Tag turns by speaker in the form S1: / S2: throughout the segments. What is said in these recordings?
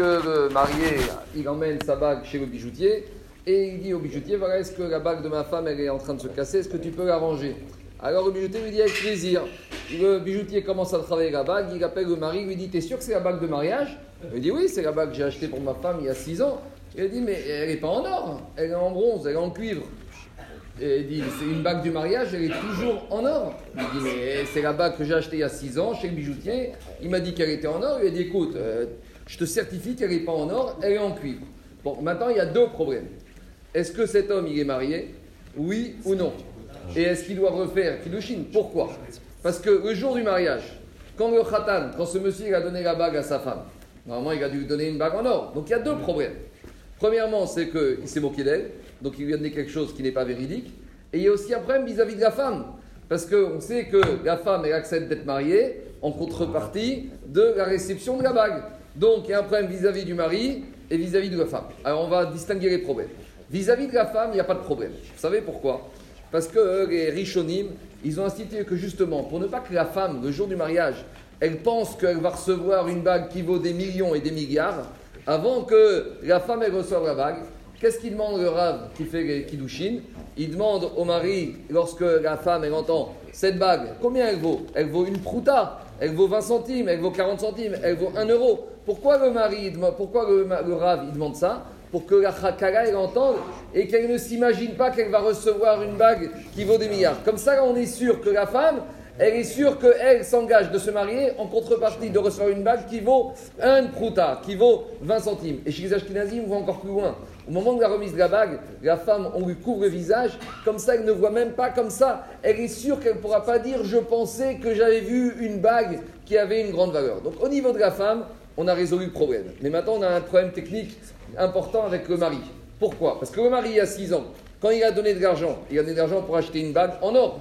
S1: que le marié, il emmène sa bague chez le bijoutier et il dit au bijoutier voilà, est-ce que la bague de ma femme elle est en train de se casser Est-ce que tu peux la ranger? Alors le bijoutier lui dit avec plaisir. Le bijoutier commence à travailler la bague, il appelle le mari, lui dit T'es sûr que c'est la bague de mariage? Il dit Oui, c'est la bague que j'ai achetée pour ma femme il y a 6 ans. Il dit Mais elle n'est pas en or, elle est en bronze, elle est en cuivre. Et il dit, c'est une bague du mariage, elle est toujours en or. Il dit, mais c'est la bague que j'ai achetée il y a 6 ans chez le bijoutier. Il m'a dit qu'elle était en or. Il a dit, écoute, euh, je te certifie qu'elle n'est pas en or, elle est en cuivre. Bon, maintenant, il y a deux problèmes. Est-ce que cet homme, il est marié? Oui ou non? Et est-ce qu'il doit refaire Kiddushin? Pourquoi? Parce que le jour du mariage, quand le khatan, quand ce monsieur a donné la bague à sa femme, normalement, il a dû lui donner une bague en or. Donc, il y a deux problèmes. Premièrement, c'est qu'il s'est moqué d'elle. Donc il lui a donné quelque chose qui n'est pas véridique. Et il y a aussi un problème vis-à-vis de la femme. Parce qu'on sait que la femme, elle accepte d'être mariée en contrepartie de la réception de la bague. Donc il y a un problème vis-à-vis du mari et vis-à-vis de la femme. Alors on va distinguer les problèmes. Vis-à-vis de la femme, il n'y a pas de problème. Vous savez pourquoi? Parce que les richonim, ils ont institué que justement, pour ne pas que la femme, le jour du mariage, elle pense qu'elle va recevoir une bague qui vaut des millions et des milliards, avant que la femme elle reçoive la bague, Qu'est-ce qu'il demande le Rav qui fait les Kiddushin Il demande au mari, lorsque la femme entend cette bague, combien elle vaut? Elle vaut une prouta, elle vaut 20 centimes, elle vaut 40 centimes, elle vaut 1 euro. Pourquoi le mari, pourquoi le, le demande ça? Pour que la Chakala elle entende et qu'elle ne s'imagine pas qu'elle va recevoir une bague qui vaut des milliards. Comme ça, on est sûr que la femme, elle est sûre qu'elle s'engage de se marier en contrepartie de recevoir une bague qui vaut un prouta, qui vaut 20 centimes. Et chez les Ashkenazim, on va encore plus loin. Au moment de la remise de la bague, la femme, on lui couvre le visage, comme ça, elle ne voit même pas comme ça. Elle est sûre qu'elle ne pourra pas dire Je pensais que j'avais vu une bague qui avait une grande valeur. Donc, au niveau de la femme, on a résolu le problème. Mais maintenant, on a un problème technique important avec le mari. Pourquoi? Parce que le mari, il y a 6 ans, quand il a donné de l'argent, il a donné de l'argent pour acheter une bague en or.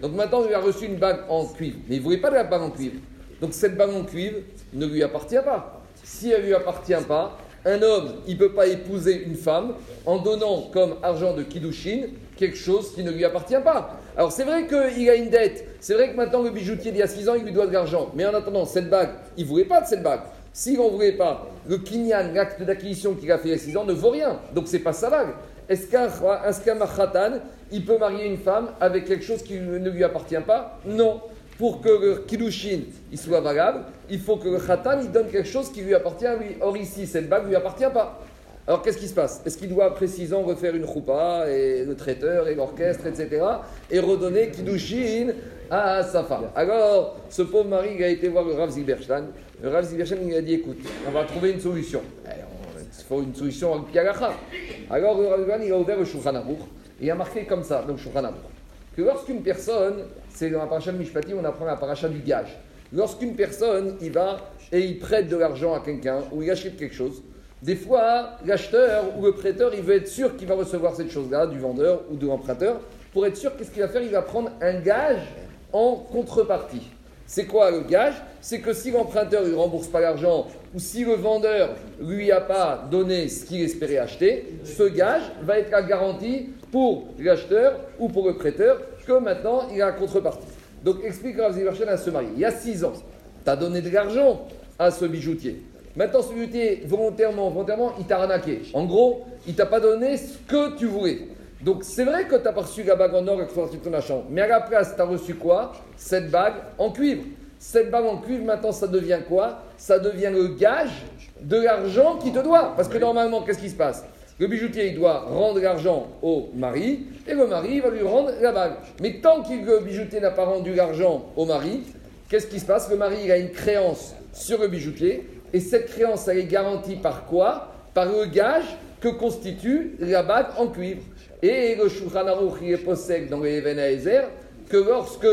S1: Donc maintenant, il a reçu une bague en cuivre. Mais il ne voulait pas de la bague en cuivre. Donc cette bague en cuivre ne lui appartient pas. Si elle ne lui appartient pas, un homme, il ne peut pas épouser une femme en donnant comme argent de Kiddushin quelque chose qui ne lui appartient pas. Alors c'est vrai qu'il a une dette, c'est vrai que maintenant le bijoutier d'il y a 6 ans, il lui doit de l'argent. Mais en attendant, cette bague, il ne voulait pas de cette bague. S'il n'en voulait pas, le kinyan, l'acte d'acquisition qu'il a fait il y a 6 ans, ne vaut rien. Donc c'est pas sa bague. Est-ce qu'un il peut marier une femme avec quelque chose qui ne lui appartient pas? Non pour que le kiddushin il soit valable, il faut que le khatan il donne quelque chose qui lui appartient à lui. Or ici, cette bague ne lui appartient pas. Alors qu'est-ce qui se passe? Est-ce qu'il doit ans refaire une choupa et le traiteur et l'orchestre, etc. et redonner kiddushin à sa femme? Alors, ce pauvre mari il a été voir le Rav Zilberstein. Le Rav Zilberstein il a dit écoute, on va trouver une solution. Il faut une solution avec Piagacha. Alors le Rav il a ouvert le Shulchan Aruch il a marqué comme ça, donc Shulchan Aruch, que lorsqu'une personne c'est dans la paracha de Mishpati, on apprend la paracha du gage. Lorsqu'une personne, il va et il prête de l'argent à quelqu'un ou il achète quelque chose, des fois, l'acheteur ou le prêteur, il veut être sûr qu'il va recevoir cette chose-là du vendeur ou de l'emprunteur. Pour être sûr, qu'est-ce qu'il va faire? Il va prendre un gage en contrepartie. C'est quoi le gage? C'est que si l'emprunteur ne rembourse pas l'argent ou si le vendeur lui a pas donné ce qu'il espérait acheter, ce gage va être la garantie pour l'acheteur ou pour le prêteur que maintenant il a la contrepartie. Donc explique Rav Ziverchen à se marier. Il y a 6 ans, tu as donné de l'argent à ce bijoutier. Maintenant, ce bijoutier, volontairement, volontairement, il t'a arnaqué. En gros, il t'a pas donné ce que tu voulais. Donc c'est vrai que tu pas reçu la bague en or et que tu as reçu ton argent. Mais à la place, tu as reçu quoi? Cette bague en cuivre. Cette bague en cuivre, maintenant, ça devient quoi? Ça devient le gage de l'argent qui te doit. Parce que normalement, qu'est-ce qui se passe? Le bijoutier, il doit rendre l'argent au mari, et le mari va lui rendre la bague. Mais tant que le bijoutier n'a pas rendu l'argent au mari, qu'est-ce qui se passe? Le mari, a une créance sur le bijoutier, et cette créance, elle est garantie par quoi? Par le gage que constitue la bague en cuivre. Et le Shulchan Aruch, il est possède dans les Ezer que lorsque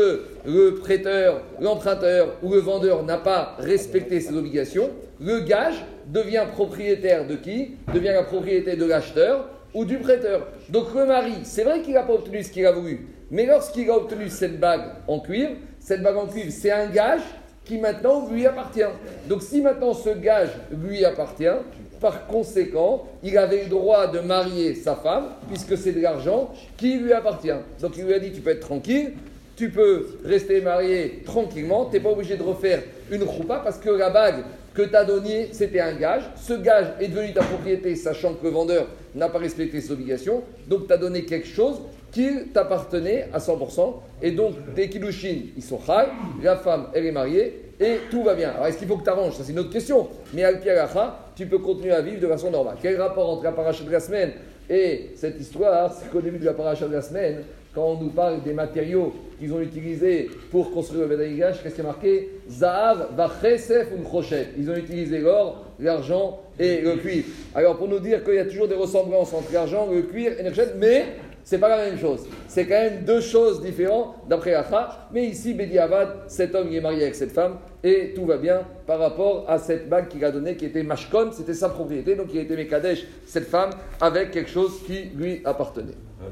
S1: le prêteur, l'emprunteur ou le vendeur n'a pas respecté ses obligations, le gage devient propriétaire de qui? Devient la propriété de l'acheteur ou du prêteur. Donc le mari, c'est vrai qu'il n'a pas obtenu ce qu'il a voulu, mais lorsqu'il a obtenu cette bague en cuivre, cette bague en cuivre, c'est un gage qui maintenant lui appartient. Donc si maintenant ce gage lui appartient, par conséquent, il avait le droit de marier sa femme, puisque c'est de l'argent qui lui appartient. Donc il lui a dit, tu peux être tranquille, tu peux rester marié tranquillement, tu n'es pas obligé de refaire une roupa, parce que la bague, que tu as donné, c'était un gage. Ce gage est devenu ta propriété, sachant que le vendeur n'a pas respecté ses obligations. Donc tu as donné quelque chose qui t'appartenait à 100%. Et donc tes kiddushin, ils sont high, la femme, elle est mariée, et tout va bien. Alors est-ce qu'il faut que tu arranges Ça, c'est une autre question. Mais al tu peux continuer à vivre de façon normale. Quel rapport entre la paracha de la semaine et cette histoire C'est qu'au début de la paracha de la semaine, quand on nous parle des matériaux qu'ils ont utilisés pour construire le Bedaïgash, qu'est-ce qui est marqué Zahav, Vachesef ou. Ils ont utilisé l'or, l'argent et le cuir. Alors pour nous dire qu'il y a toujours des ressemblances entre l'argent, le cuir et le mais c'est pas la même chose. C'est quand même deux choses différentes d'après Acha. Mais ici, Bedi Avad, cet homme est marié avec cette femme et tout va bien par rapport à cette bague qu'il a donnée qui était Mashkon, c'était sa propriété. Donc il a été Mekadesh, cette femme, avec quelque chose qui lui appartenait.